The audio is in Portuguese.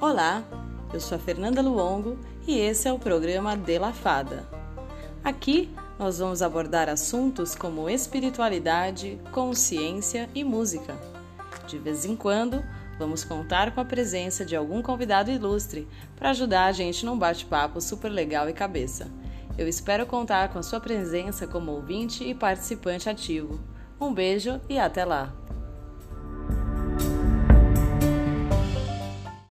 Olá, eu sou a Fernanda Luongo e esse é o programa De La Fada. Aqui nós vamos abordar assuntos como espiritualidade, consciência e música. De vez em quando, vamos contar com a presença de algum convidado ilustre para ajudar a gente num bate-papo super legal e cabeça. Eu espero contar com a sua presença como ouvinte e participante ativo. Um beijo e até lá!